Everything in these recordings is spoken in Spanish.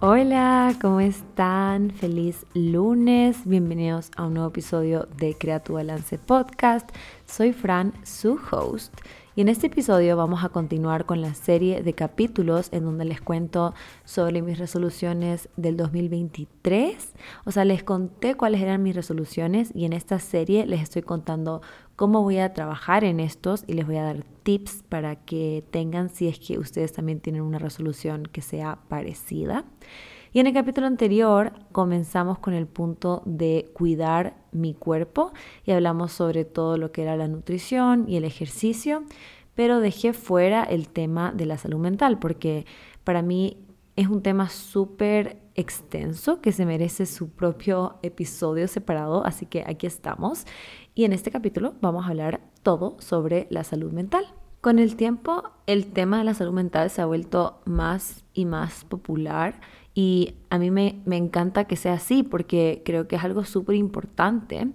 Hola, ¿cómo están? Feliz lunes. Bienvenidos a un nuevo episodio de Crea tu Balance Podcast. Soy Fran, su host. Y en este episodio vamos a continuar con la serie de capítulos en donde les cuento sobre mis resoluciones del 2023. O sea, les conté cuáles eran mis resoluciones y en esta serie les estoy contando cómo voy a trabajar en estos y les voy a dar tips para que tengan si es que ustedes también tienen una resolución que sea parecida. Y en el capítulo anterior comenzamos con el punto de cuidar mi cuerpo y hablamos sobre todo lo que era la nutrición y el ejercicio, pero dejé fuera el tema de la salud mental porque para mí es un tema súper extenso que se merece su propio episodio separado, así que aquí estamos. Y en este capítulo vamos a hablar todo sobre la salud mental. Con el tiempo, el tema de la salud mental se ha vuelto más y más popular y a mí me, encanta que sea así porque creo que es algo súper importante,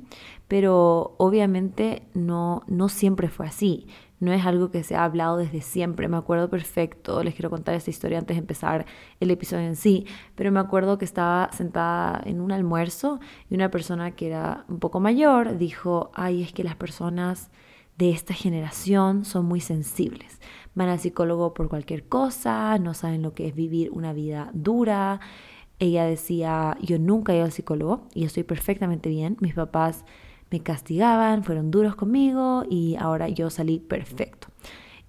pero obviamente no, no siempre fue así. No es algo que se ha hablado desde siempre. Me acuerdo perfecto, les quiero contar esta historia antes de empezar el episodio en sí, pero me acuerdo que estaba sentada en un almuerzo y una persona que era un poco mayor dijo, ay, es que las personas de esta generación son muy sensibles. Van al psicólogo por cualquier cosa, no saben lo que es vivir una vida dura. Ella decía, yo nunca he ido al psicólogo y estoy perfectamente bien. Mis papás me castigaban, fueron duros conmigo y ahora yo salí perfecto.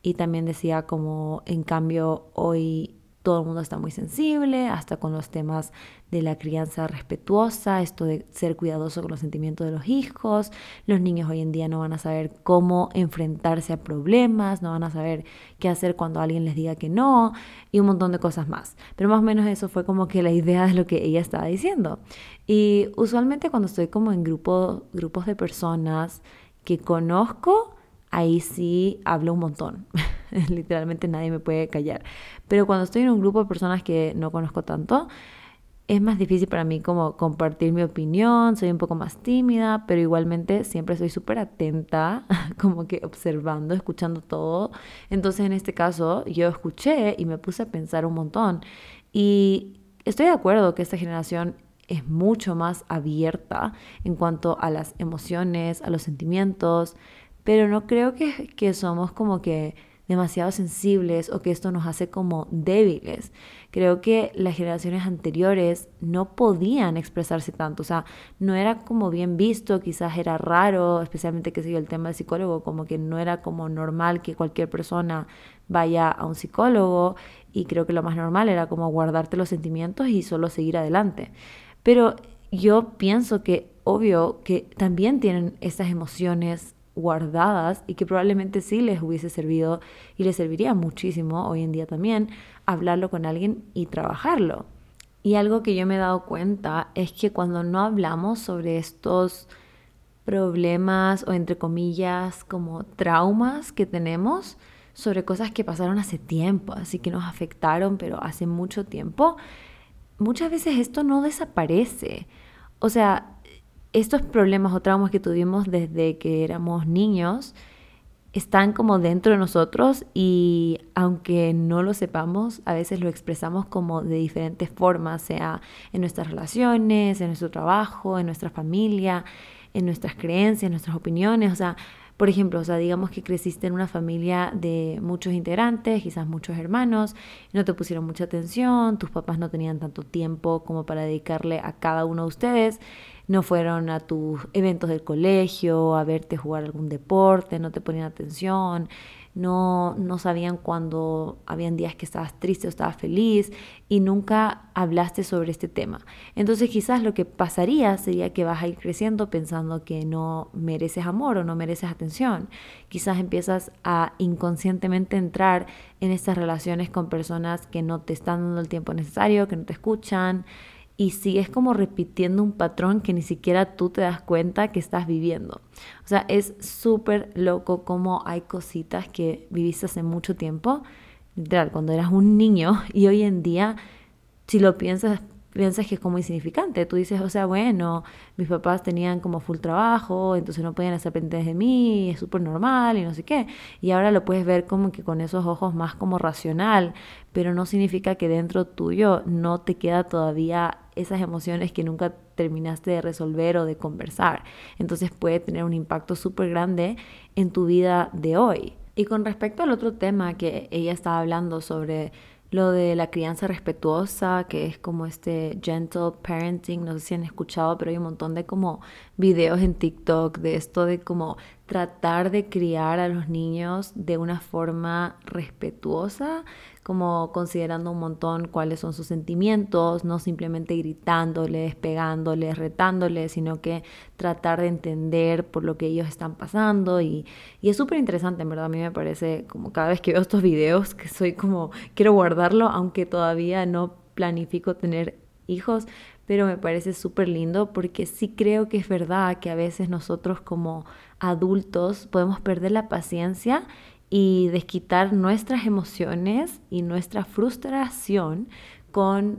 Y también decía como, en cambio, hoy todo el mundo está muy sensible, hasta con los temas de la crianza respetuosa, esto de ser cuidadoso con los sentimientos de los hijos. Los niños hoy en día no van a saber cómo enfrentarse a problemas, no van a saber qué hacer cuando alguien les diga que no y un montón de cosas más. Pero más o menos eso fue como que la idea de lo que ella estaba diciendo. Y usualmente cuando estoy como en grupo, grupos de personas que conozco, ahí sí hablo un montón. Literalmente nadie me puede callar. Pero cuando estoy en un grupo de personas que no conozco tanto, es más difícil para mí como compartir mi opinión, soy un poco más tímida, pero igualmente siempre soy súper atenta, como que observando, escuchando todo. Entonces en este caso yo escuché y me puse a pensar un montón. Y estoy de acuerdo que esta generación es mucho más abierta en cuanto a las emociones, a los sentimientos, pero no creo que, que somos como que demasiado sensibles o que esto nos hace como débiles. Creo que las generaciones anteriores no podían expresarse tanto, o sea, no era como bien visto, quizás era raro, especialmente que sigue el tema del psicólogo, como que no era como normal que cualquier persona vaya a un psicólogo y creo que lo más normal era como guardarte los sentimientos y solo seguir adelante. Pero yo pienso que obvio que también tienen estas emociones guardadas y que probablemente sí les hubiese servido y les serviría muchísimo hoy en día también hablarlo con alguien y trabajarlo. Y algo que yo me he dado cuenta es que cuando no hablamos sobre estos problemas o entre comillas como traumas que tenemos sobre cosas que pasaron hace tiempo, así que nos afectaron, pero hace mucho tiempo, muchas veces esto no desaparece. O sea, estos problemas o traumas que tuvimos desde que éramos niños están como dentro de nosotros y aunque no lo sepamos, a veces lo expresamos como de diferentes formas, sea en nuestras relaciones, en nuestro trabajo, en nuestra familia, en nuestras creencias, en nuestras opiniones, o sea, por ejemplo, o sea, digamos que creciste en una familia de muchos integrantes, quizás muchos hermanos, no te pusieron mucha atención, tus papás no tenían tanto tiempo como para dedicarle a cada uno de ustedes, no fueron a tus eventos del colegio, a verte jugar algún deporte, no te ponían atención, no, no sabían cuando habían días que estabas triste o estabas feliz y nunca hablaste sobre este tema. Entonces quizás lo que pasaría sería que vas a ir creciendo pensando que no mereces amor o no mereces atención. Quizás empiezas a inconscientemente entrar en estas relaciones con personas que no te están dando el tiempo necesario, que no te escuchan y sigues como repitiendo un patrón que ni siquiera tú te das cuenta que estás viviendo. O sea, es súper loco como hay cositas que viviste hace mucho tiempo, literal, cuando eras un niño y hoy en día, si lo piensas, piensas que es como insignificante. Tú dices, o sea, bueno, mis papás tenían como full trabajo, entonces no podían hacer pendientes de mí, es súper normal y no sé qué. Y ahora lo puedes ver como que con esos ojos más como racional, pero no significa que dentro tuyo no te queda todavía esas emociones que nunca terminaste de resolver o de conversar. Entonces puede tener un impacto súper grande en tu vida de hoy. Y con respecto al otro tema que ella estaba hablando sobre lo de la crianza respetuosa, que es como este gentle parenting, no sé si han escuchado, pero hay un montón de como videos en TikTok de esto de como tratar de criar a los niños de una forma respetuosa, como considerando un montón cuáles son sus sentimientos, no simplemente gritándoles, pegándoles, retándoles, sino que tratar de entender por lo que ellos están pasando. Y, y es súper interesante, en verdad, a mí me parece como cada vez que veo estos videos que soy como, quiero guardarlo, aunque todavía no planifico tener hijos, pero me parece súper lindo porque sí creo que es verdad que a veces nosotros como adultos podemos perder la paciencia y desquitar nuestras emociones y nuestra frustración con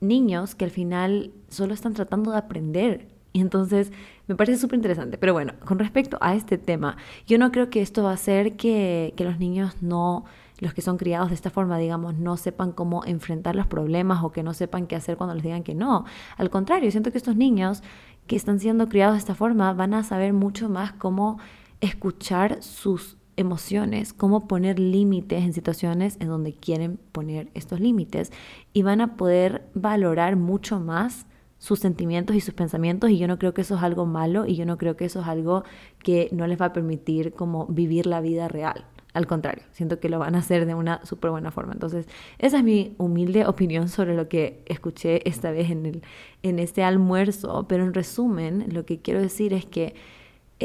niños que al final solo están tratando de aprender. Y entonces me parece súper interesante. Pero bueno, con respecto a este tema, yo no creo que esto va a hacer que, que los niños no los que son criados de esta forma, digamos, no sepan cómo enfrentar los problemas o que no sepan qué hacer cuando les digan que no. Al contrario, siento que estos niños que están siendo criados de esta forma van a saber mucho más cómo escuchar sus emociones, cómo poner límites en situaciones en donde quieren poner estos límites y van a poder valorar mucho más sus sentimientos y sus pensamientos y yo no creo que eso es algo malo y yo no creo que eso es algo que no les va a permitir como vivir la vida real. Al contrario, siento que lo van a hacer de una súper buena forma. Entonces, esa es mi humilde opinión sobre lo que escuché esta vez en, el, en este almuerzo. Pero en resumen, lo que quiero decir es que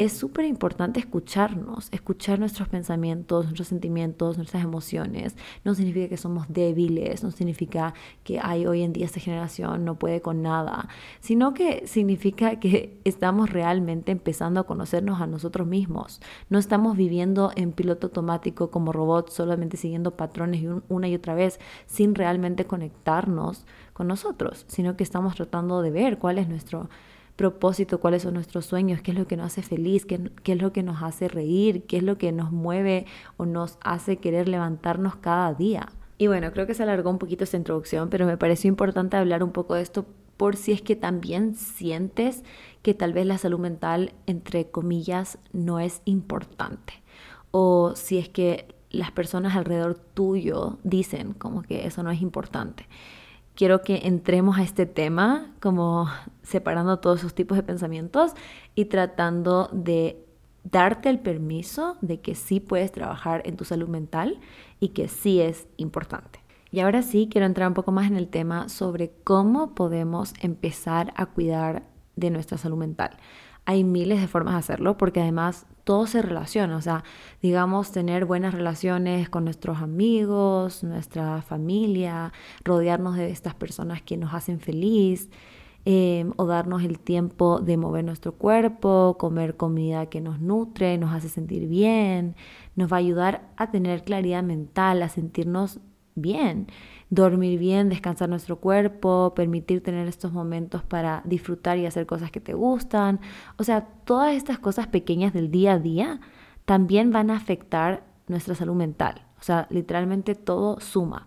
es súper importante escucharnos, escuchar nuestros pensamientos, nuestros sentimientos, nuestras emociones. No significa que somos débiles, no significa que hay hoy en día esta generación no puede con nada, sino que significa que estamos realmente empezando a conocernos a nosotros mismos. No estamos viviendo en piloto automático como robots, solamente siguiendo patrones una y otra vez, sin realmente conectarnos con nosotros, sino que estamos tratando de ver cuál es nuestro propósito, cuáles son nuestros sueños, qué es lo que nos hace feliz, qué, qué, es lo que nos hace reír, qué es lo que nos mueve o nos hace querer levantarnos cada día. Y bueno, creo que se alargó un poquito esta introducción, pero me pareció importante hablar un poco de esto por si es que también sientes que tal vez la salud mental, entre comillas, no es importante. O si es que las personas alrededor tuyo dicen como que eso no es importante quiero que entremos a este tema como separando todos esos tipos de pensamientos y tratando de darte el permiso de que sí puedes trabajar en tu salud mental y que sí es importante. Y ahora sí, quiero entrar un poco más en el tema sobre cómo podemos empezar a cuidar de nuestra salud mental. Hay miles de formas de hacerlo porque además todo se relaciona, o sea, digamos, tener buenas relaciones con nuestros amigos, nuestra familia, rodearnos de estas personas que nos hacen feliz, em, o darnos el tiempo de mover nuestro cuerpo, comer comida que nos nutre, nos hace sentir bien, nos va a ayudar a tener claridad mental, a sentirnos bien, dormir bien, descansar nuestro cuerpo, permitir tener estos momentos para disfrutar y hacer cosas que te gustan. O sea, todas estas cosas pequeñas del día a día también van a afectar nuestra salud mental. O sea, literalmente todo suma.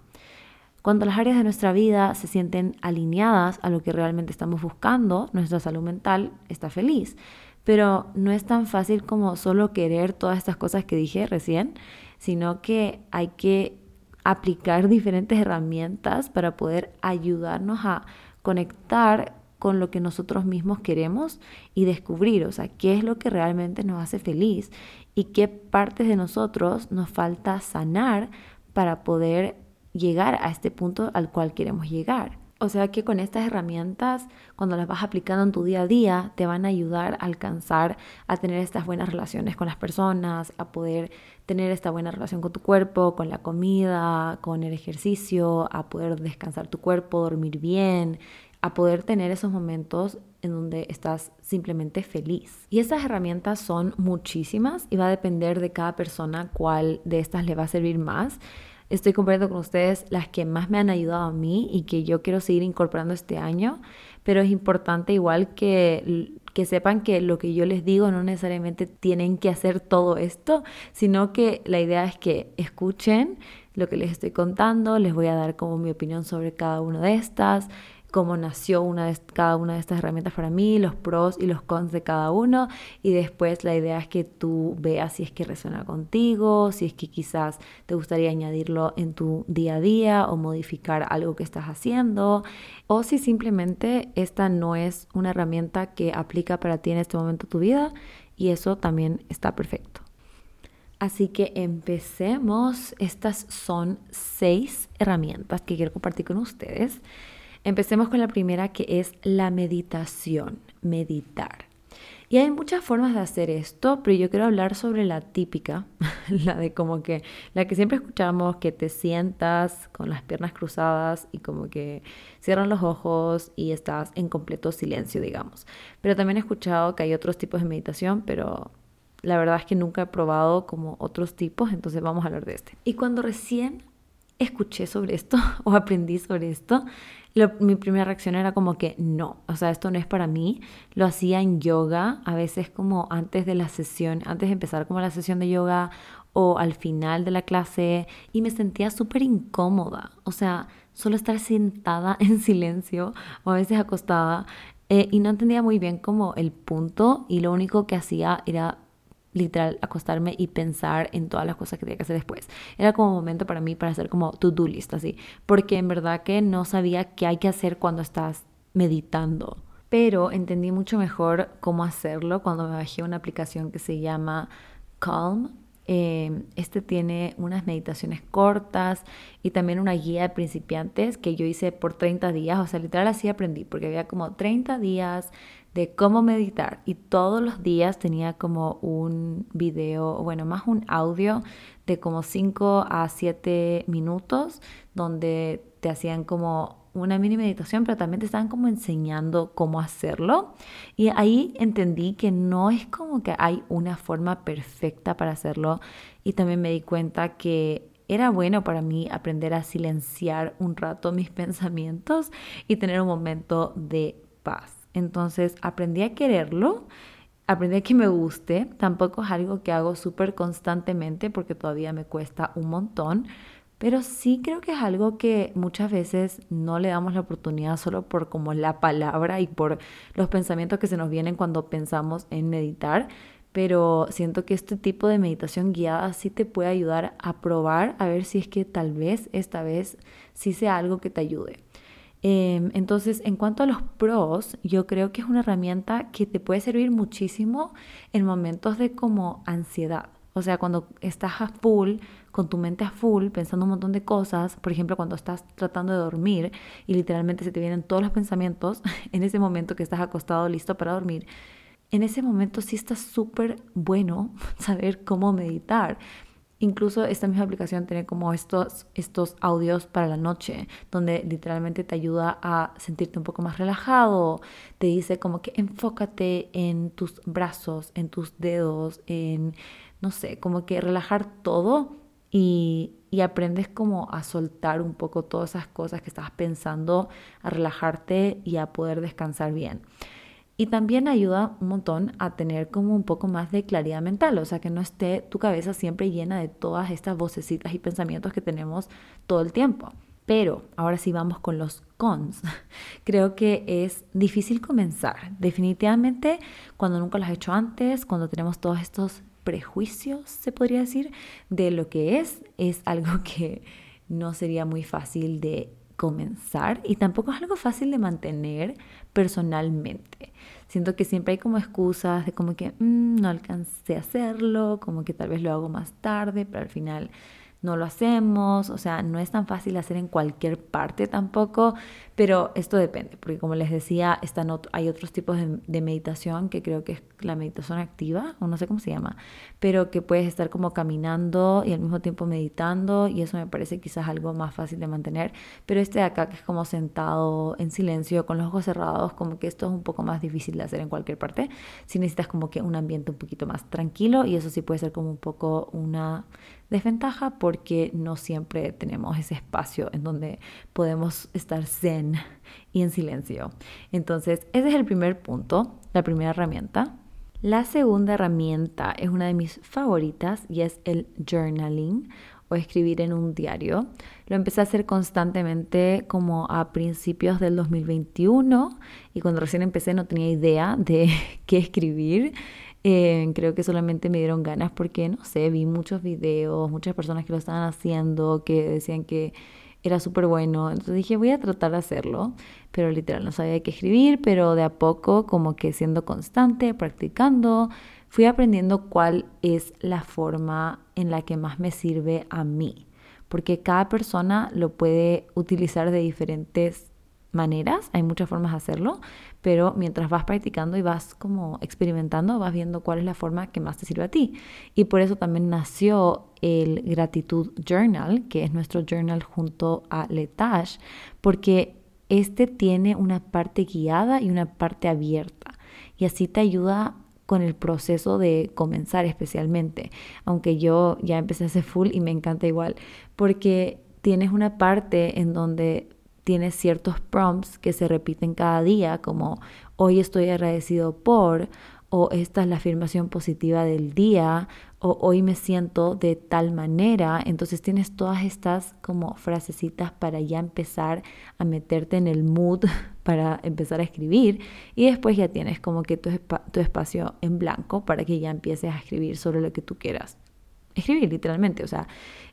Cuando las áreas de nuestra vida se sienten alineadas a lo que realmente estamos buscando, nuestra salud mental está feliz. Pero no es tan fácil como solo querer todas estas cosas que dije recién, sino que hay que aplicar diferentes herramientas para poder ayudarnos a conectar con lo que nosotros mismos queremos y descubrir, o sea, qué es lo que realmente nos hace feliz y qué partes de nosotros nos falta sanar para poder llegar a este punto al cual queremos llegar. O sea que con estas herramientas, cuando las vas aplicando en tu día a día, te van a ayudar a alcanzar a tener estas buenas relaciones con las personas, a poder tener esta buena relación con tu cuerpo, con la comida, con el ejercicio, a poder descansar tu cuerpo, dormir bien, a poder tener esos momentos en donde estás simplemente feliz. Y esas herramientas son muchísimas y va a depender de cada persona cuál de estas le va a servir más. estoy compartiendo con ustedes las que más me han ayudado a mí y que yo quiero seguir incorporando este año, pero es importante igual que que sepan que lo que yo les digo no necesariamente tienen que hacer todo esto, sino que la idea es que escuchen lo que les estoy contando, les voy a dar como mi opinión sobre cada una de estas, cómo nació cada una de estas herramientas para mí, los pros y los cons de cada uno y después la idea es que tú veas si es que resuena contigo, si es que quizás te gustaría añadirlo en tu día a día o modificar algo que estás haciendo o si simplemente esta no es una herramienta que aplica para ti en este momento de tu vida y eso también está perfecto. Así que empecemos. Estas son seis herramientas que quiero compartir con ustedes. Empecemos con la primera que es la meditación, meditar. Y hay muchas formas de hacer esto, pero yo quiero hablar sobre la típica, la de como que, la que siempre escuchamos, que te sientas con las piernas cruzadas y como que cierran los ojos y estás en completo silencio, digamos. Pero también he escuchado que hay otros tipos de meditación, pero la verdad es que nunca he probado como otros tipos, entonces vamos a hablar de este. Y cuando recién escuché sobre esto o aprendí sobre esto, mi primera reacción era como que no, o sea, esto no es para mí. Lo hacía en yoga, a veces como antes de la sesión, antes de empezar como la sesión de yoga o al final de la clase y me sentía súper incómoda, o sea, solo estar sentada en silencio o a veces acostada eh, y no entendía muy bien como el punto y lo único que hacía era literal acostarme y pensar en todas las cosas que tenía que hacer después. Era como un momento para mí para hacer como to-do list así, porque en verdad que no sabía qué hay que hacer cuando estás meditando. Pero entendí mucho mejor cómo hacerlo cuando me bajé una aplicación que se llama Calm. Em, este tiene unas meditaciones cortas y también una guía de principiantes que yo hice por 30 días. O sea, literal así aprendí, porque había como 30 días de cómo meditar y todos los días tenía como un video, bueno, más un audio de como 5 a 7 minutos donde te hacían como una mini meditación, pero también te estaban como enseñando cómo hacerlo. Y ahí entendí que no es como que hay una forma perfecta para hacerlo. Y también me di cuenta que era bueno para mí aprender a silenciar un rato mis pensamientos y tener un momento de paz. Entonces aprendí a quererlo, aprendí a que me guste. Tampoco es algo que hago súper constantemente porque todavía me cuesta un montón. Pero sí creo que es algo que muchas veces no le damos la oportunidad solo por como la palabra y por los pensamientos que se nos vienen cuando pensamos en meditar. Pero siento que este tipo de meditación guiada sí te puede ayudar a probar a ver si es que tal vez esta vez sí sea algo que te ayude. Em, entonces, en cuanto a los pros, yo creo que es una herramienta que te puede servir muchísimo en momentos de como ansiedad. O sea, cuando estás a full, con tu mente a full, pensando un montón de cosas, por ejemplo, cuando estás tratando de dormir y literalmente se te vienen todos los pensamientos, en ese momento que estás acostado listo para dormir, en ese momento sí está súper bueno saber cómo meditar Incluso esta misma aplicación tiene como estos, estos audios para la noche, donde literalmente te ayuda a sentirte un poco más relajado. Te dice como que enfócate en tus brazos, en tus dedos, en, no sé, como que relajar todo y, y aprendes como a soltar un poco todas esas cosas que estás pensando, a relajarte y a poder descansar bien. Y también ayuda un montón a tener como un poco más de claridad mental, o sea, que no esté tu cabeza siempre llena de todas estas vocecitas y pensamientos que tenemos todo el tiempo. Pero ahora sí vamos con los cons. Creo que es difícil comenzar. Definitivamente cuando nunca lo has hecho antes, cuando tenemos todos estos prejuicios, se podría decir, de lo que es, es algo que no sería muy fácil de comenzar y tampoco es algo fácil de mantener personalmente. Siento que siempre hay como excusas de como que mm, no alcancé a hacerlo, como que tal vez lo hago más tarde, pero al final no lo hacemos, o sea, no es tan fácil hacer en cualquier parte tampoco, pero esto depende, porque como les decía, están hay otros tipos de, meditación que creo que es la meditación activa, o no sé cómo se llama, pero que puedes estar como caminando y al mismo tiempo meditando, y eso me parece quizás algo más fácil de mantener, pero este de acá que es como sentado en silencio, con los ojos cerrados, como que esto es un poco más difícil de hacer en cualquier parte, si necesitas como que un ambiente un poquito más tranquilo, y eso sí puede ser como un poco una desventaja porque no siempre tenemos ese espacio en donde podemos estar zen y en silencio. Entonces, ese es el primer punto, la primera herramienta. La segunda herramienta es una de mis favoritas y es el journaling o escribir en un diario. Lo empecé a hacer constantemente como a principios del 2021 y cuando recién empecé no tenía idea de qué escribir. Eh, creo que solamente me dieron ganas porque, no sé, vi muchos videos, muchas personas que lo estaban haciendo, que decían que era súper bueno. Entonces dije, voy a tratar de hacerlo, pero literal no sabía qué escribir, pero de a poco, como que siendo constante, practicando, fui aprendiendo cuál es la forma en la que más me sirve a mí, porque cada persona lo puede utilizar de diferentes maneras, hay muchas formas de hacerlo, pero mientras vas practicando y vas como experimentando, vas viendo cuál es la forma que más te sirve a ti. Y por eso también nació el Gratitud Journal, que es nuestro journal junto a Letash, porque este tiene una parte guiada y una parte abierta. Y así te ayuda con el proceso de comenzar especialmente, aunque yo ya empecé a hacer full y me encanta igual, porque tienes una parte en donde tienes ciertos prompts que se repiten cada día, como hoy estoy agradecido por, o esta es la afirmación positiva del día, o hoy me siento de tal manera. Entonces tienes todas estas como frasecitas para ya empezar a meterte en el mood para empezar a escribir y después ya tienes como que tu, tu espacio en blanco para que ya empieces a escribir sobre lo que tú quieras. Escribir literalmente, o sea,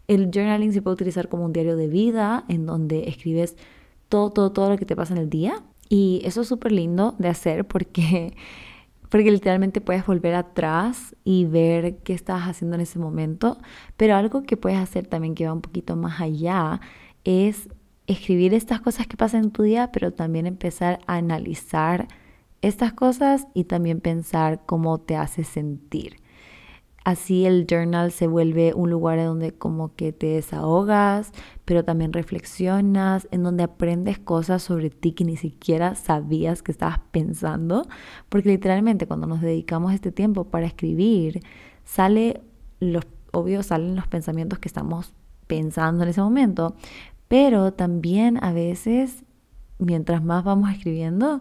el journaling se puede utilizar como un diario de vida en donde escribes todo, todo, todo lo que te pasa en el día. Y eso es súper lindo de hacer porque, porque literalmente puedes volver atrás y ver qué estás haciendo en ese momento. Pero algo que puedes hacer también que va un poquito más allá es escribir estas cosas que pasan en tu día, pero también empezar a analizar estas cosas y también pensar cómo te hace sentir. Así el journal se vuelve un lugar donde como que te desahogas, pero también reflexionas, en donde aprendes cosas sobre ti que ni siquiera sabías que estabas pensando, porque literalmente cuando nos dedicamos este tiempo para escribir, sale los obvio salen los pensamientos que estamos pensando en ese momento, pero también a veces mientras más vamos escribiendo,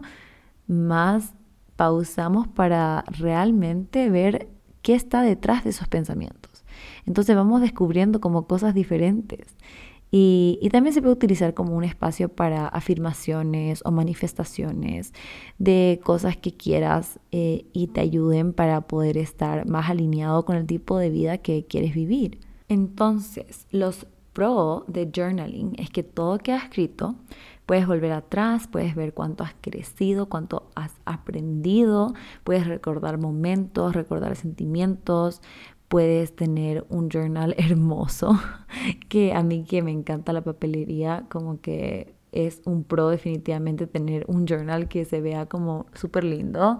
más pausamos para realmente ver qué está detrás de esos pensamientos. Entonces vamos descubriendo como cosas diferentes. Y, también se puede utilizar como un espacio para afirmaciones o manifestaciones de cosas que quieras eh, y te ayuden para poder estar más alineado con el tipo de vida que quieres vivir. Entonces, los pro de journaling es que todo queda escrito, Puedes volver atrás, puedes ver cuánto has crecido, cuánto has aprendido, puedes recordar momentos, recordar sentimientos, puedes tener un journal hermoso, que a mí que me encanta la papelería, como que es un pro definitivamente tener un journal que se vea como súper lindo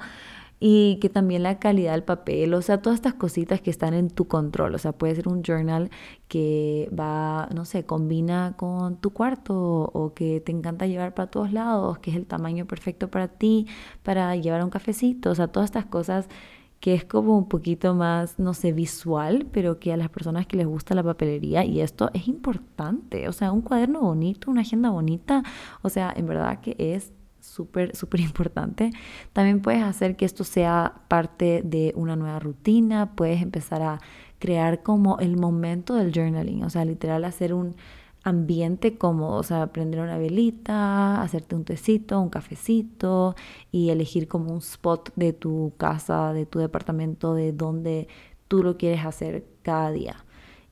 y que también la calidad del papel, o sea, todas estas cositas que están en tu control, o sea, puede ser un journal que va, no sé, combina con tu cuarto o que te encanta llevar para todos lados, que es el tamaño perfecto para ti, para llevar un cafecito, o sea, todas estas cosas que es como un poquito más, no sé, visual, pero que a las personas que les gusta la papelería y esto es importante, o sea, un cuaderno bonito, una agenda bonita, o sea, en verdad que es súper, súper importante. También puedes hacer que esto sea parte de una nueva rutina, puedes empezar a crear como el momento del journaling, o sea, literal hacer un ambiente cómodo, o sea, prender una velita, hacerte un tecito, un cafecito y elegir como un spot de tu casa, de tu departamento, de donde tú lo quieres hacer cada día.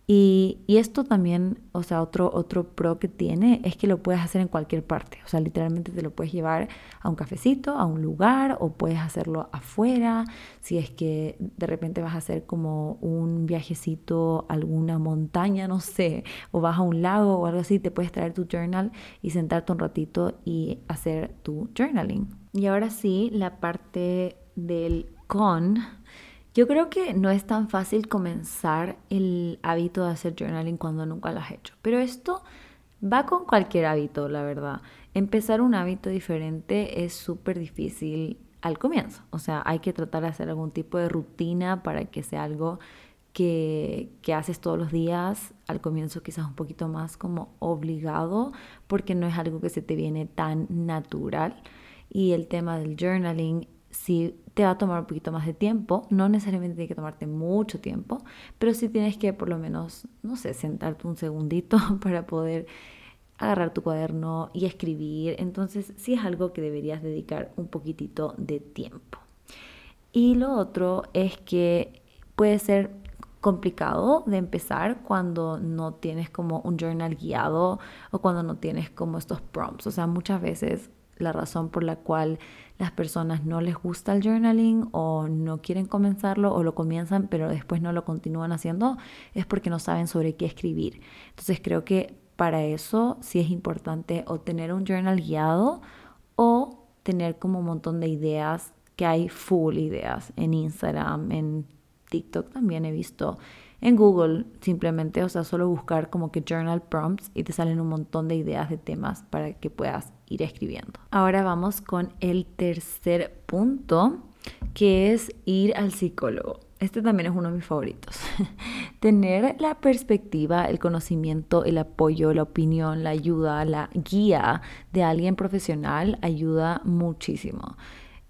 Y, esto también, o sea, otro, otro pro que tiene es que lo puedes hacer en cualquier parte. O sea, literalmente te lo puedes llevar a un cafecito, a un lugar, o puedes hacerlo afuera. Si es que de repente vas a hacer como un viajecito a alguna montaña, no sé, o vas a un lago o algo así, te puedes traer tu journal y sentarte un ratito y hacer tu journaling. Y ahora sí, la parte del con yo creo que no es tan fácil comenzar el hábito de hacer journaling cuando nunca lo has hecho, pero esto va con cualquier hábito, la verdad. Empezar un hábito diferente es súper difícil al comienzo, o sea, hay que tratar de hacer algún tipo de rutina para que sea algo que, que, haces todos los días, al comienzo quizás un poquito más como obligado, porque no es algo que se te viene tan natural. Y el tema del journaling sí te va a tomar un poquito más de tiempo, no necesariamente tiene que tomarte mucho tiempo, pero sí tienes que por lo menos, no sé, sentarte un segundito para poder agarrar tu cuaderno y escribir. Entonces sí es algo que deberías dedicar un poquitito de tiempo. Y lo otro es que puede ser complicado de empezar cuando no tienes como un journal guiado o cuando no tienes como estos prompts. O sea, muchas veces la razón por la cual las personas no les gusta el journaling o no quieren comenzarlo o lo comienzan pero después no lo continúan haciendo es porque no saben sobre qué escribir. Entonces creo que para eso sí es importante o tener un journal guiado o tener como un montón de ideas que hay full ideas en Instagram, en TikTok también he visto. En Google simplemente, o sea, solo buscar como que journal prompts y te salen un montón de ideas de temas para que puedas ir escribiendo. Ahora vamos con el tercer punto, que es ir al psicólogo. Este también es uno de mis favoritos. Tener la perspectiva, el conocimiento, el apoyo, la opinión, la ayuda, la guía de alguien profesional ayuda muchísimo.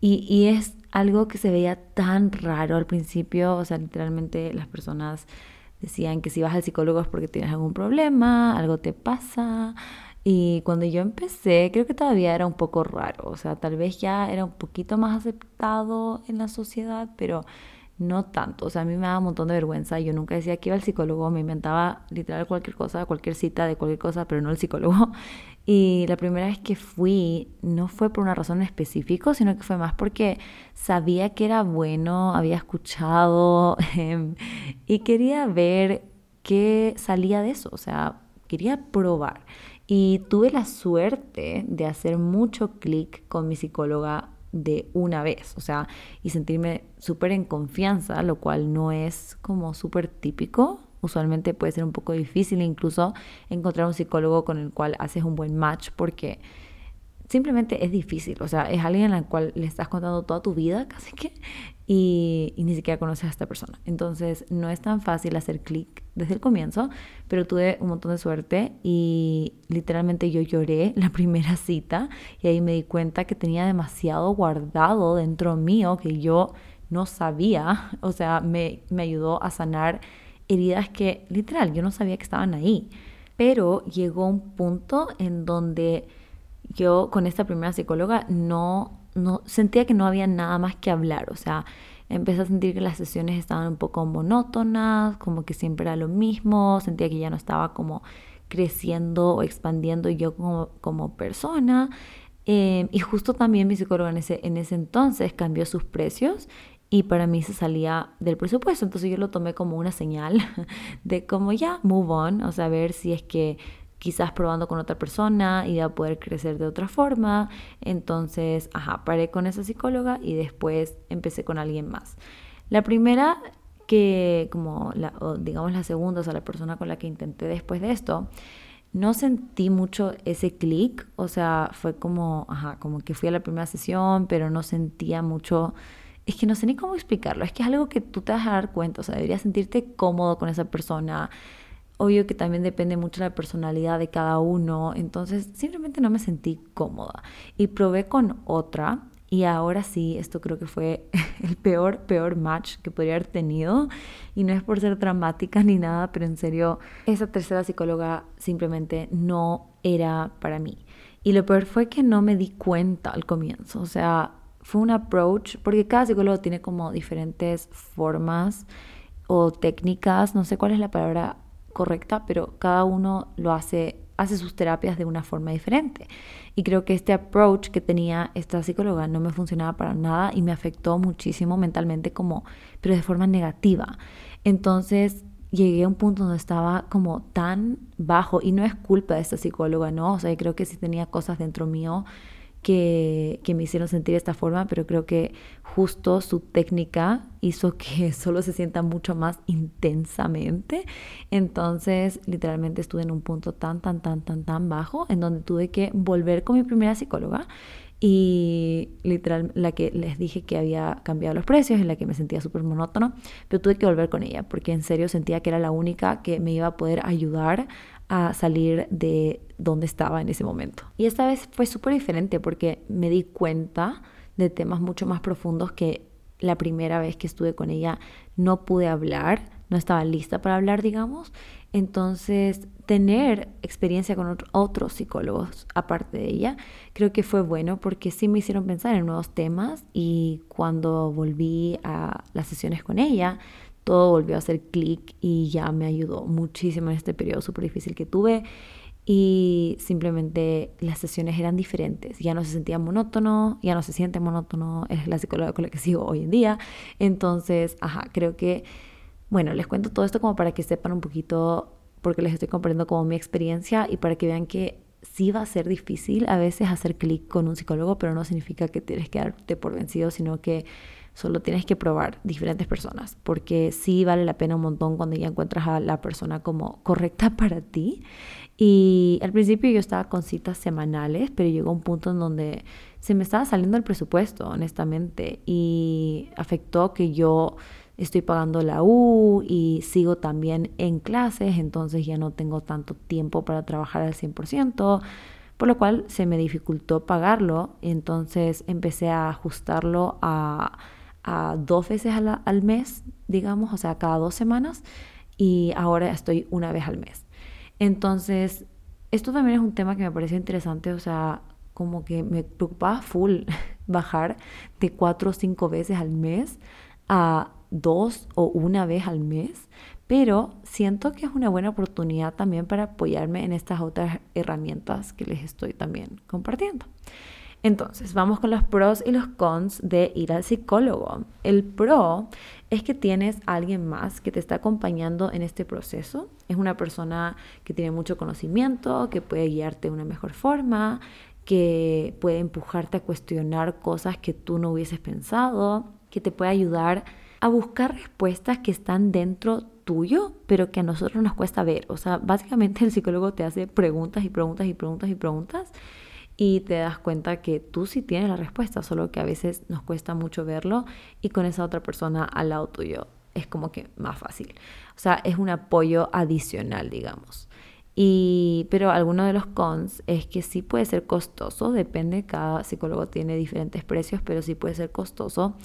Y, y es algo que se veía tan raro al principio, o sea, literalmente las personas decían que si vas al psicólogo es porque tienes algún problema, algo te pasa. Y cuando yo empecé, creo que todavía era un poco raro, o sea, tal vez ya era un poquito más aceptado en la sociedad, pero no tanto. O sea, a mí me daba un montón de vergüenza. Yo nunca decía que iba al psicólogo, me inventaba literal cualquier cosa, cualquier cita de cualquier cosa, pero no el psicólogo. Y la primera vez que fui no fue por una razón específica, sino que fue más porque sabía que era bueno, había escuchado em, y quería ver qué salía de eso. O sea, quería probar. Y tuve la suerte de hacer mucho clic con mi psicóloga de una vez, o sea, y sentirme súper en confianza, lo cual no es como súper típico. Usualmente puede ser un poco difícil incluso encontrar un psicólogo con el cual haces un buen match porque simplemente es difícil, o sea, es alguien al cual le estás contando toda tu vida casi que y, ni siquiera conoces a esta persona. Entonces no es tan fácil hacer clic desde el comienzo, pero tuve un montón de suerte y literalmente yo lloré la primera cita y ahí me di cuenta que tenía demasiado guardado dentro mío que yo no sabía, o sea, me, me ayudó a sanar heridas que literal yo no sabía que estaban ahí. Pero llegó un punto en donde yo con esta primera psicóloga no, no sentía que no había nada más que hablar, o sea, empecé a sentir que las sesiones estaban un poco monótonas, como que siempre era lo mismo, sentía que ya no estaba como creciendo o expandiendo yo como, como persona. Eh, y justo también mi psicóloga en ese, en ese entonces cambió sus precios y para mí se salía del presupuesto. Entonces yo lo tomé como una señal de como ya, move on, o sea, ver si es que quizás probando con otra persona y a poder crecer de otra forma. Entonces, ajá, paré con esa psicóloga y después empecé con alguien más. La primera que, como la, digamos la segunda, o sea, la persona con la que intenté después de esto, no sentí mucho ese clic, o sea, fue como, ajá, como que fui a la primera sesión, pero no sentía mucho, es que no sé ni cómo explicarlo, es que es algo que tú te vas a dar cuenta, o sea, deberías sentirte cómodo con esa persona, Obvio que también depende mucho de la personalidad de cada uno, entonces simplemente no me sentí cómoda. Y probé con otra y ahora sí, esto creo que fue el peor, peor match que podría haber tenido. Y no es por ser dramática ni nada, pero en serio, esa tercera psicóloga simplemente no era para mí. Y lo peor fue que no me di cuenta al comienzo. O sea, fue un approach, porque cada psicólogo tiene como diferentes formas o técnicas, no sé cuál es la palabra correcta, pero cada uno lo hace, hace sus terapias de una forma diferente. Y creo que este approach que tenía esta psicóloga no me funcionaba para nada y me afectó muchísimo mentalmente como, pero de forma negativa. Entonces llegué a un punto donde estaba como tan bajo y no es culpa de esta psicóloga, ¿no? O sea, creo que sí tenía cosas dentro mío que, me hicieron sentir de esta forma, pero creo que justo su técnica hizo que solo se sienta mucho más intensamente. Entonces, literalmente estuve en un punto tan, tan, tan, tan, tan bajo, en donde tuve que volver con mi primera psicóloga y literal la que les dije que había cambiado los precios, en la que me sentía súper monótono, pero tuve que volver con ella porque en serio sentía que era la única que me iba a poder ayudar a salir de donde estaba en ese momento. Y esta vez fue súper diferente porque me di cuenta de temas mucho más profundos que la primera vez que estuve con ella no pude hablar, no estaba lista para hablar, digamos. Entonces, tener experiencia con otros psicólogos aparte de ella, creo que fue bueno porque sí me hicieron pensar en nuevos temas y cuando volví a las sesiones con ella, todo volvió a hacer clic y ya me ayudó muchísimo en este periodo súper difícil que tuve. Y simplemente las sesiones eran diferentes, ya no se sentía monótono, ya no se siente monótono, es la psicóloga con la que sigo hoy en día, entonces, ajá, creo que, bueno, les cuento todo esto como para que sepan un poquito, porque les estoy compartiendo como mi experiencia y para que vean que sí va a ser difícil a veces hacer clic con un psicólogo, pero no significa que tienes que darte por vencido, sino que Solo tienes que probar diferentes personas, porque sí vale la pena un montón cuando ya encuentras a la persona como correcta para ti. Y al principio yo estaba con citas semanales, pero llegó un punto en donde se me estaba saliendo el presupuesto, honestamente, y afectó que yo estoy pagando la U y sigo también en clases, entonces ya no tengo tanto tiempo para trabajar al 100%, por lo cual se me dificultó pagarlo, entonces empecé a ajustarlo a a dos veces al mes, digamos, o sea, cada dos semanas, y ahora estoy una vez al mes. Entonces, esto también es un tema que me pareció interesante, o sea, como que me preocupaba full bajar de cuatro o cinco veces al mes a dos o una vez al mes, pero siento que es una buena oportunidad también para apoyarme en estas otras herramientas que les estoy también compartiendo. Entonces, vamos con los pros y los cons de ir al psicólogo. El pro es que tienes a alguien más que te está acompañando en este proceso. Es una persona que tiene mucho conocimiento, que puede guiarte de una mejor forma, que puede empujarte a cuestionar cosas que tú no hubieses pensado, que te puede ayudar a buscar respuestas que están dentro tuyo, pero que a nosotros nos cuesta ver. O sea, básicamente el psicólogo te hace preguntas y preguntas y preguntas y preguntas y te das cuenta que tú sí tienes la respuesta, solo que a veces nos cuesta mucho verlo y con esa otra persona al lado tuyo es como que más fácil. O sea, es un apoyo adicional, digamos. Y, pero alguno de los cons es que sí puede ser costoso, depende, cada psicólogo tiene diferentes precios, pero sí puede ser costoso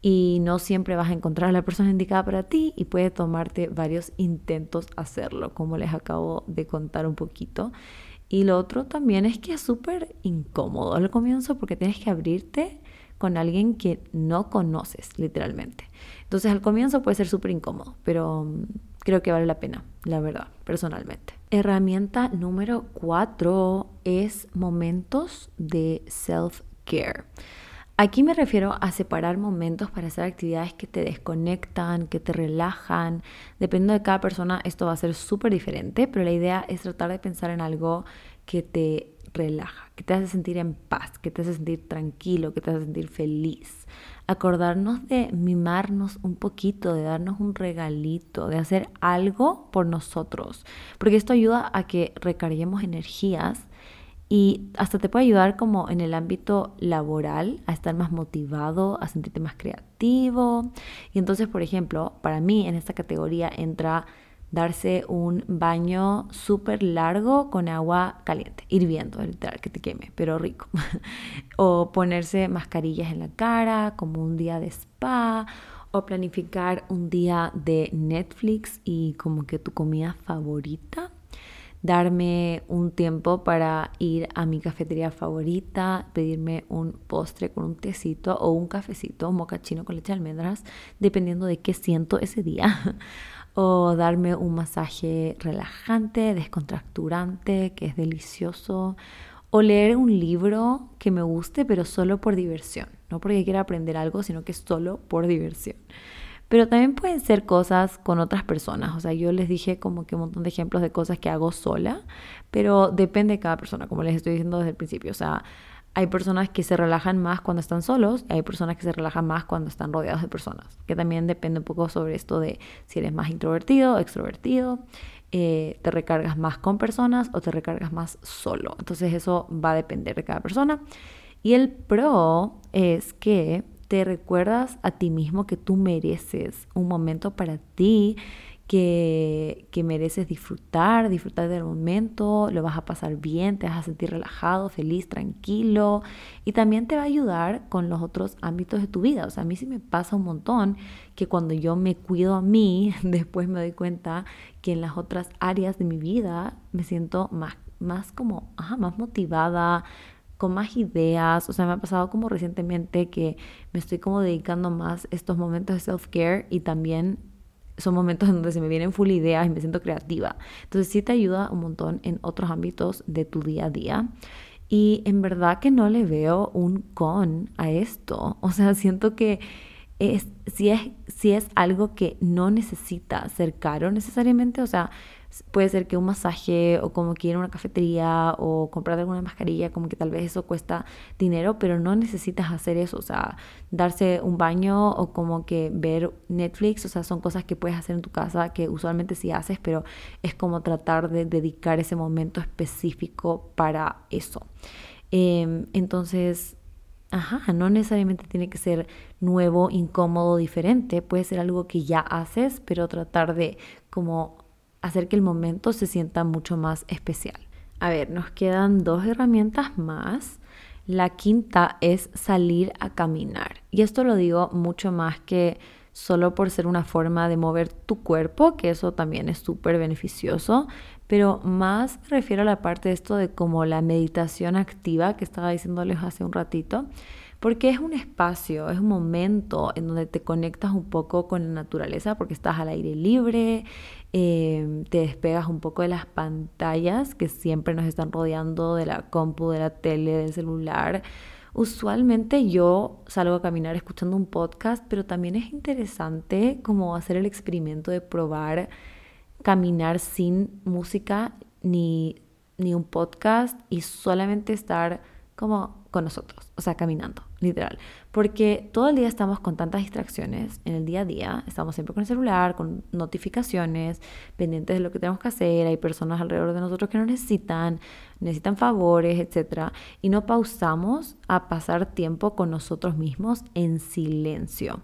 y no siempre vas a encontrar a la persona indicada para ti y puede tomarte varios intentos hacerlo, como les acabo de contar un poquito. Y lo otro también es que es súper incómodo al comienzo porque tienes que abrirte con alguien que no conoces, literalmente. Entonces al comienzo puede ser súper incómodo, pero mm, creo que vale la pena, la verdad, personalmente. Herramienta número cuatro es momentos de self-care. Aquí me refiero a separar momentos para hacer actividades que te desconectan, que te relajan. Dependiendo de cada persona, esto va a ser súper diferente, pero la idea es tratar de pensar en algo que te relaja, que te hace sentir en paz, que te hace sentir tranquilo, que te hace sentir feliz. Acordarnos de mimarnos un poquito, de darnos un regalito, de hacer algo por nosotros, porque esto ayuda a que recarguemos energías y hasta te puede ayudar como en el ámbito laboral a estar más motivado, a sentirte más creativo. Y entonces, por ejemplo, para mí en esta categoría entra darse un baño súper largo con agua caliente, hirviendo, literal, que te queme, pero rico. o ponerse mascarillas en la cara, como un día de spa, o planificar un día de Netflix y como que tu comida favorita darme un tiempo para ir a mi cafetería favorita, pedirme un postre con un tecito o un cafecito, un mocachino con leche de almendras, dependiendo de qué siento ese día. o darme un masaje relajante, descontracturante, que es delicioso. O leer un libro que me guste, pero solo por diversión. No porque quiera aprender algo, sino que solo por diversión. Pero también pueden ser cosas con otras personas. O sea, yo les dije como que un montón de ejemplos de cosas que hago sola, pero depende de cada persona, como les estoy diciendo desde el principio. O sea, hay personas que se relajan más cuando están solos hay personas que se relajan más cuando están rodeados de personas, que también depende un poco sobre esto de si eres más introvertido extrovertido, eh, te recargas más con personas o te recargas más solo. Entonces eso va a depender de cada persona. Y el pro es que te recuerdas a ti mismo que tú mereces un momento para ti que, mereces disfrutar, disfrutar del momento, lo vas a pasar bien, te vas a sentir relajado, feliz, tranquilo y también te va a ayudar con los otros ámbitos de tu vida. O sea, a mí sí me pasa un montón que cuando yo me cuido a mí, después me doy cuenta que en las otras áreas de mi vida me siento más, más como, ajá, más motivada, con más ideas. O sea, me ha pasado como recientemente que me estoy como dedicando más estos momentos de self-care y también son momentos en donde se me vienen full ideas y me siento creativa. Entonces sí te ayuda un montón en otros ámbitos de tu día a día. Y en verdad que no le veo un con a esto. O sea, siento que si, es, si es algo que no necesita ser caro necesariamente, o sea, puede ser que un masaje o como que ir a una cafetería o comprar alguna mascarilla, como que tal vez eso cuesta dinero, pero no necesitas hacer eso, o sea, darse un baño o como que ver Netflix, o sea, son cosas que puedes hacer en tu casa que usualmente sí haces, pero es como tratar de dedicar ese momento específico para eso. Em, entonces, Ajá, no necesariamente tiene que ser nuevo, incómodo, diferente. Puede ser algo que ya haces, pero tratar de como hacer que el momento se sienta mucho más especial. A ver, nos quedan dos herramientas más. La quinta es salir a caminar. Y esto lo digo mucho más que solo por ser una forma de mover tu cuerpo, que eso también es súper beneficioso, pero más me refiero a la parte de esto de como la meditación activa que estaba diciéndoles hace un ratito, porque es un espacio, es un momento en donde te conectas un poco con la naturaleza, porque estás al aire libre, em, te despegas un poco de las pantallas que siempre nos están rodeando, de la compu, de la tele, del celular. Usualmente yo salgo a caminar escuchando un podcast, pero también es interesante como hacer el experimento de probar caminar sin música ni, ni un podcast y solamente estar como con nosotros, o sea, caminando, literal. Porque todo el día estamos con tantas distracciones en el día a día, estamos siempre con el celular, con notificaciones, pendientes de lo que tenemos que hacer, hay personas alrededor de nosotros que nos necesitan, necesitan favores, etc. Y no pausamos a pasar tiempo con nosotros mismos en silencio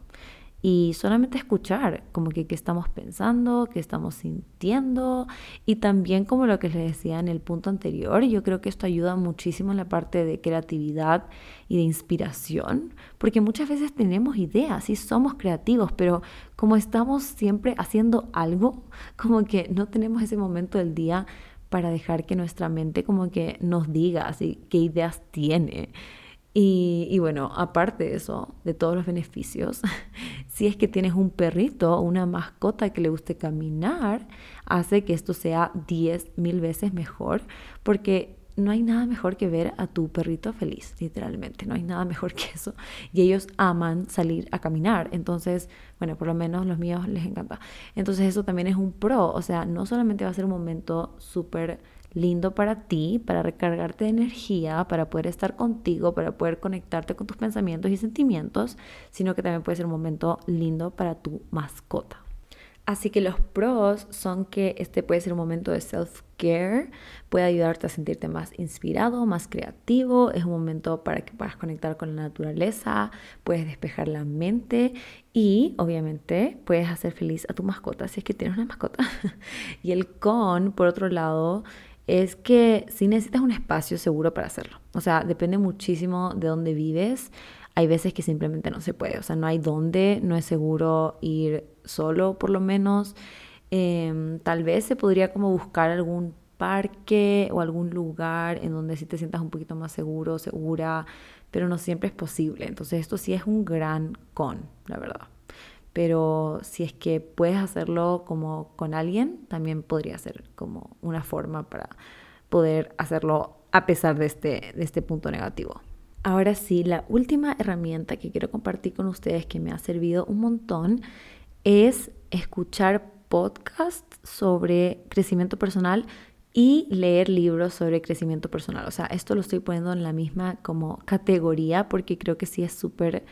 y solamente escuchar como que qué estamos pensando, qué estamos sintiendo y también como lo que les decía en el punto anterior, yo creo que esto ayuda muchísimo en la parte de creatividad y de inspiración, porque muchas veces tenemos ideas y somos creativos, pero como estamos siempre haciendo algo, como que no tenemos ese momento del día para dejar que nuestra mente como que nos diga así qué ideas tiene. Y, bueno, aparte de eso, de todos los beneficios, si es que tienes un perrito o una mascota que le guste caminar, hace que esto sea 10 mil veces mejor, porque no hay nada mejor que ver a tu perrito feliz, literalmente, no hay nada mejor que eso. Y ellos aman salir a caminar, entonces, bueno, por lo menos los míos les encanta. Entonces eso también es un pro, o sea, no solamente va a ser un momento súper lindo para ti, para recargarte de energía, para poder estar contigo, para poder conectarte con tus pensamientos y sentimientos, sino que también puede ser un momento lindo para tu mascota. Así que los pros son que este puede ser un momento de self-care, puede ayudarte a sentirte más inspirado, más creativo, es un momento para que puedas conectar con la naturaleza, puedes despejar la mente y obviamente puedes hacer feliz a tu mascota si es que tienes una mascota. y el con, por otro lado, es que si necesitas un espacio seguro para hacerlo. O sea, depende muchísimo de dónde vives. Hay veces que simplemente no se puede. O sea, no hay dónde, no es seguro ir solo por lo menos. Em, tal vez se podría como buscar algún parque o algún lugar en donde sí te sientas un poquito más seguro, segura, pero no siempre es posible. Entonces esto sí es un gran con, la verdad pero si es que puedes hacerlo como con alguien, también podría ser como una forma para poder hacerlo a pesar de este, de este punto negativo. Ahora sí, la última herramienta que quiero compartir con ustedes que me ha servido un montón es escuchar podcasts sobre crecimiento personal y leer libros sobre crecimiento personal. O sea, esto lo estoy poniendo en la misma como categoría porque creo que sí es súper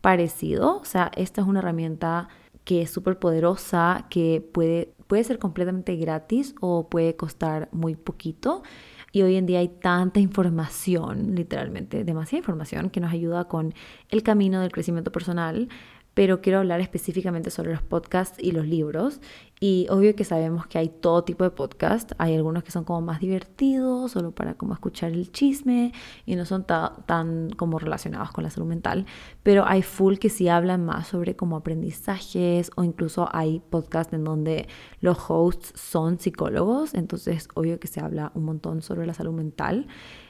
parecido. O sea, esta es una herramienta que es súper poderosa, que puede puede ser completamente gratis o puede costar muy poquito. Y hoy en día hay tanta información, literalmente, demasiada información que nos ayuda con el camino del crecimiento personal, pero quiero hablar específicamente sobre los podcasts y los libros. Y obvio que sabemos que hay todo tipo de podcasts. Hay algunos que son como más divertidos, solo para como escuchar el chisme y no son tan como relacionados con la salud mental. Pero hay full que sí hablan más sobre como aprendizajes o incluso hay podcasts en donde los hosts son psicólogos. Entonces obvio que se habla un montón sobre la salud mental.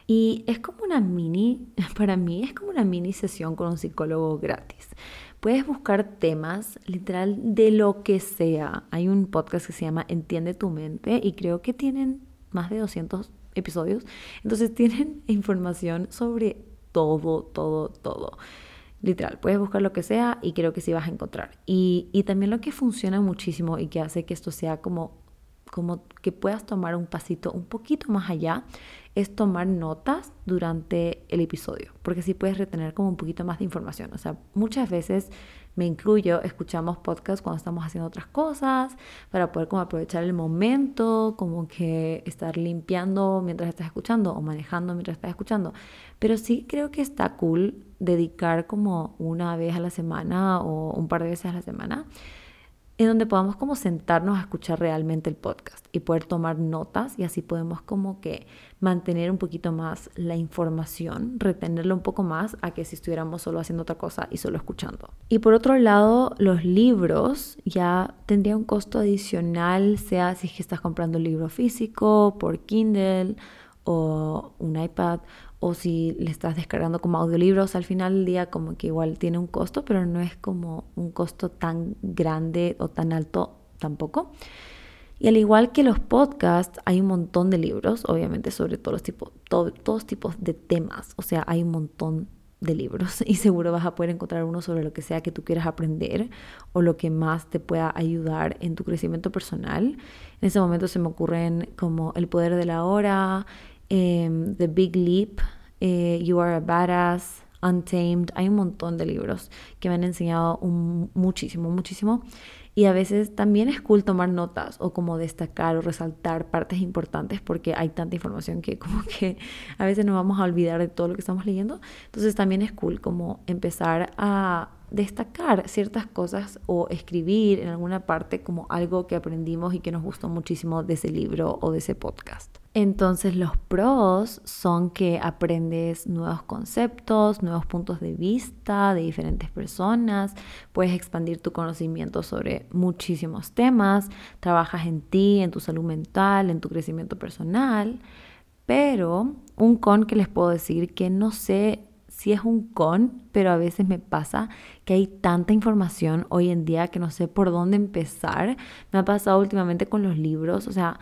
Y es como una mini, para mí es como una mini sesión con un psicólogo gratis. Puedes buscar temas, literal, de lo que sea. Hay un podcast que se llama Entiende tu mente y creo que tienen más de 200 episodios. Entonces tienen información sobre todo, todo, todo. Literal, puedes buscar lo que sea y creo que sí vas a encontrar. Y, y también lo que funciona muchísimo y que hace que esto sea como como que puedas tomar un pasito un poquito más allá, es tomar notas durante el episodio, porque así puedes retener como un poquito más de información. O sea, muchas veces me incluyo, escuchamos podcasts cuando estamos haciendo otras cosas, para poder como aprovechar el momento, como que estar limpiando mientras estás escuchando o manejando mientras estás escuchando. Pero sí creo que está cool dedicar como una vez a la semana o un par de veces a la semana en donde podamos como sentarnos a escuchar realmente el podcast y poder tomar notas y así podemos como que mantener un poquito más la información, retenerlo un poco más a que si estuviéramos solo haciendo otra cosa y solo escuchando. Y por otro lado, los libros ya tendría un costo adicional, sea si es que estás comprando un libro físico por Kindle o un iPad o si le estás descargando como audiolibros, al final del día como que igual tiene un costo, pero no es como un costo tan grande o tan alto tampoco. Y al igual que los podcasts, hay un montón de libros, obviamente sobre todos los tipos, todos tipos de temas, o sea, hay un montón de libros y seguro vas a poder encontrar uno sobre lo que sea que tú quieras aprender o lo que más te pueda ayudar en tu crecimiento personal. En ese momento se me ocurren como El poder de la hora, Em, The Big Leap, eh, You Are a Badass, Untamed. Hay un montón de libros que me han enseñado muchísimo, muchísimo. Y a veces también es cool tomar notas o como destacar o resaltar partes importantes porque hay tanta información que como que a veces nos vamos a olvidar de todo lo que estamos leyendo. Entonces también es cool como empezar a destacar ciertas cosas o escribir en alguna parte como algo que aprendimos y que nos gustó muchísimo de ese libro o de ese podcast. Entonces los pros son que aprendes nuevos conceptos, nuevos puntos de vista de diferentes personas, puedes expandir tu conocimiento sobre muchísimos temas, trabajas en ti, en tu salud mental, en tu crecimiento personal, pero un con que les puedo decir que no sé si es un con, pero a veces me pasa que hay tanta información hoy en día que no sé por dónde empezar. Me ha pasado últimamente con los libros, o sea,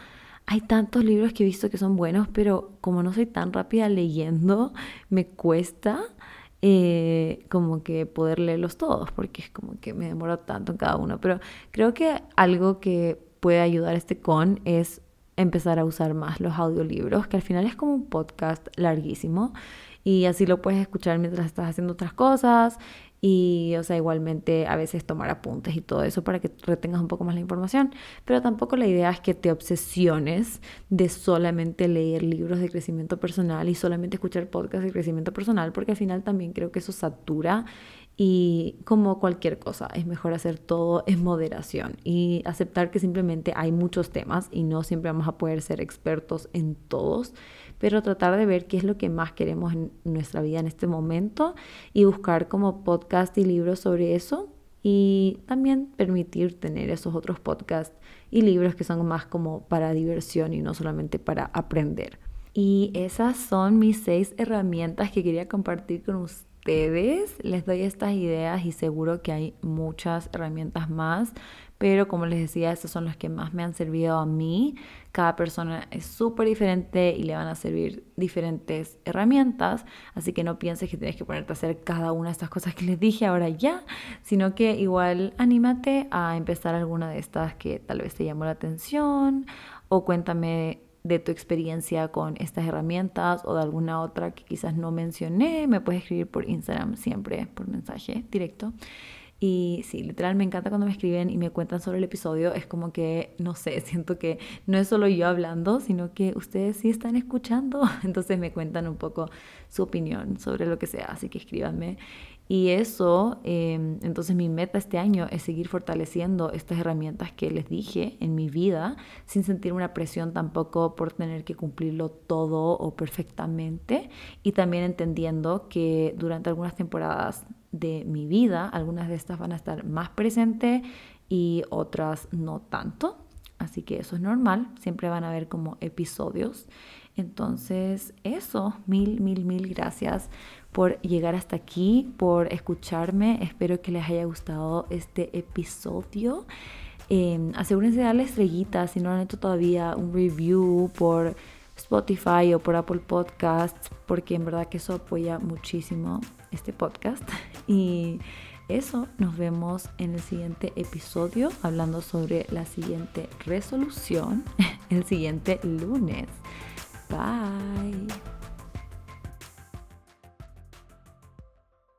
hay tantos libros que he visto que son buenos, pero como no soy tan rápida leyendo, me cuesta eh, como que poder leerlos todos, porque es como que me demoro tanto en cada uno. Pero creo que algo que puede ayudar este con es empezar a usar más los audiolibros, que al final es como un podcast larguísimo y así lo puedes escuchar mientras estás haciendo otras cosas. Y, o sea, igualmente a veces tomar apuntes y todo eso para que retengas un poco más la información, pero tampoco la idea es que te obsesiones de solamente leer libros de crecimiento personal y solamente escuchar podcasts de crecimiento personal, porque al final también creo que eso satura y como cualquier cosa, es mejor hacer todo en moderación y aceptar que simplemente hay muchos temas y no siempre vamos a poder ser expertos en todos pero tratar de ver qué es lo que más queremos en nuestra vida en este momento y buscar como podcast y libros sobre eso y también permitir tener esos otros podcasts y libros que son más como para diversión y no solamente para aprender. Y esas son mis seis herramientas que quería compartir con ustedes. Les doy estas ideas y seguro que hay muchas herramientas más, pero como les decía, estas son las que más me han servido a mí. Cada persona es súper diferente y le van a servir diferentes herramientas, así que no pienses que tienes que ponerte a hacer cada una de estas cosas que les dije ahora ya, sino que igual anímate a empezar alguna de estas que tal vez te llamó la atención o cuéntame de tu experiencia con estas herramientas o de alguna otra que quizás no mencioné, me puedes escribir por Instagram siempre por mensaje directo. Y sí, literal me encanta cuando me escriben y me cuentan sobre el episodio. Es como que, no sé, siento que no es solo yo hablando, sino que ustedes sí están escuchando. Entonces me cuentan un poco su opinión sobre lo que sea. Así que escríbanme. Y eso, em, entonces mi meta este año es seguir fortaleciendo estas herramientas que les dije en mi vida, sin sentir una presión tampoco por tener que cumplirlo todo o perfectamente. Y también entendiendo que durante algunas temporadas de mi vida, algunas de estas van a estar más presentes y otras no tanto. Así que eso es normal, siempre van a haber como episodios. Entonces, eso, mil, mil, mil gracias por llegar hasta aquí, por escucharme. Espero que les haya gustado este episodio. Eh, asegúrense de darle estrellitas si no han hecho todavía un review por Spotify o por Apple Podcasts, porque en verdad que eso apoya muchísimo este podcast. Y eso, nos vemos en el siguiente episodio hablando sobre la siguiente resolución el siguiente lunes. Bye.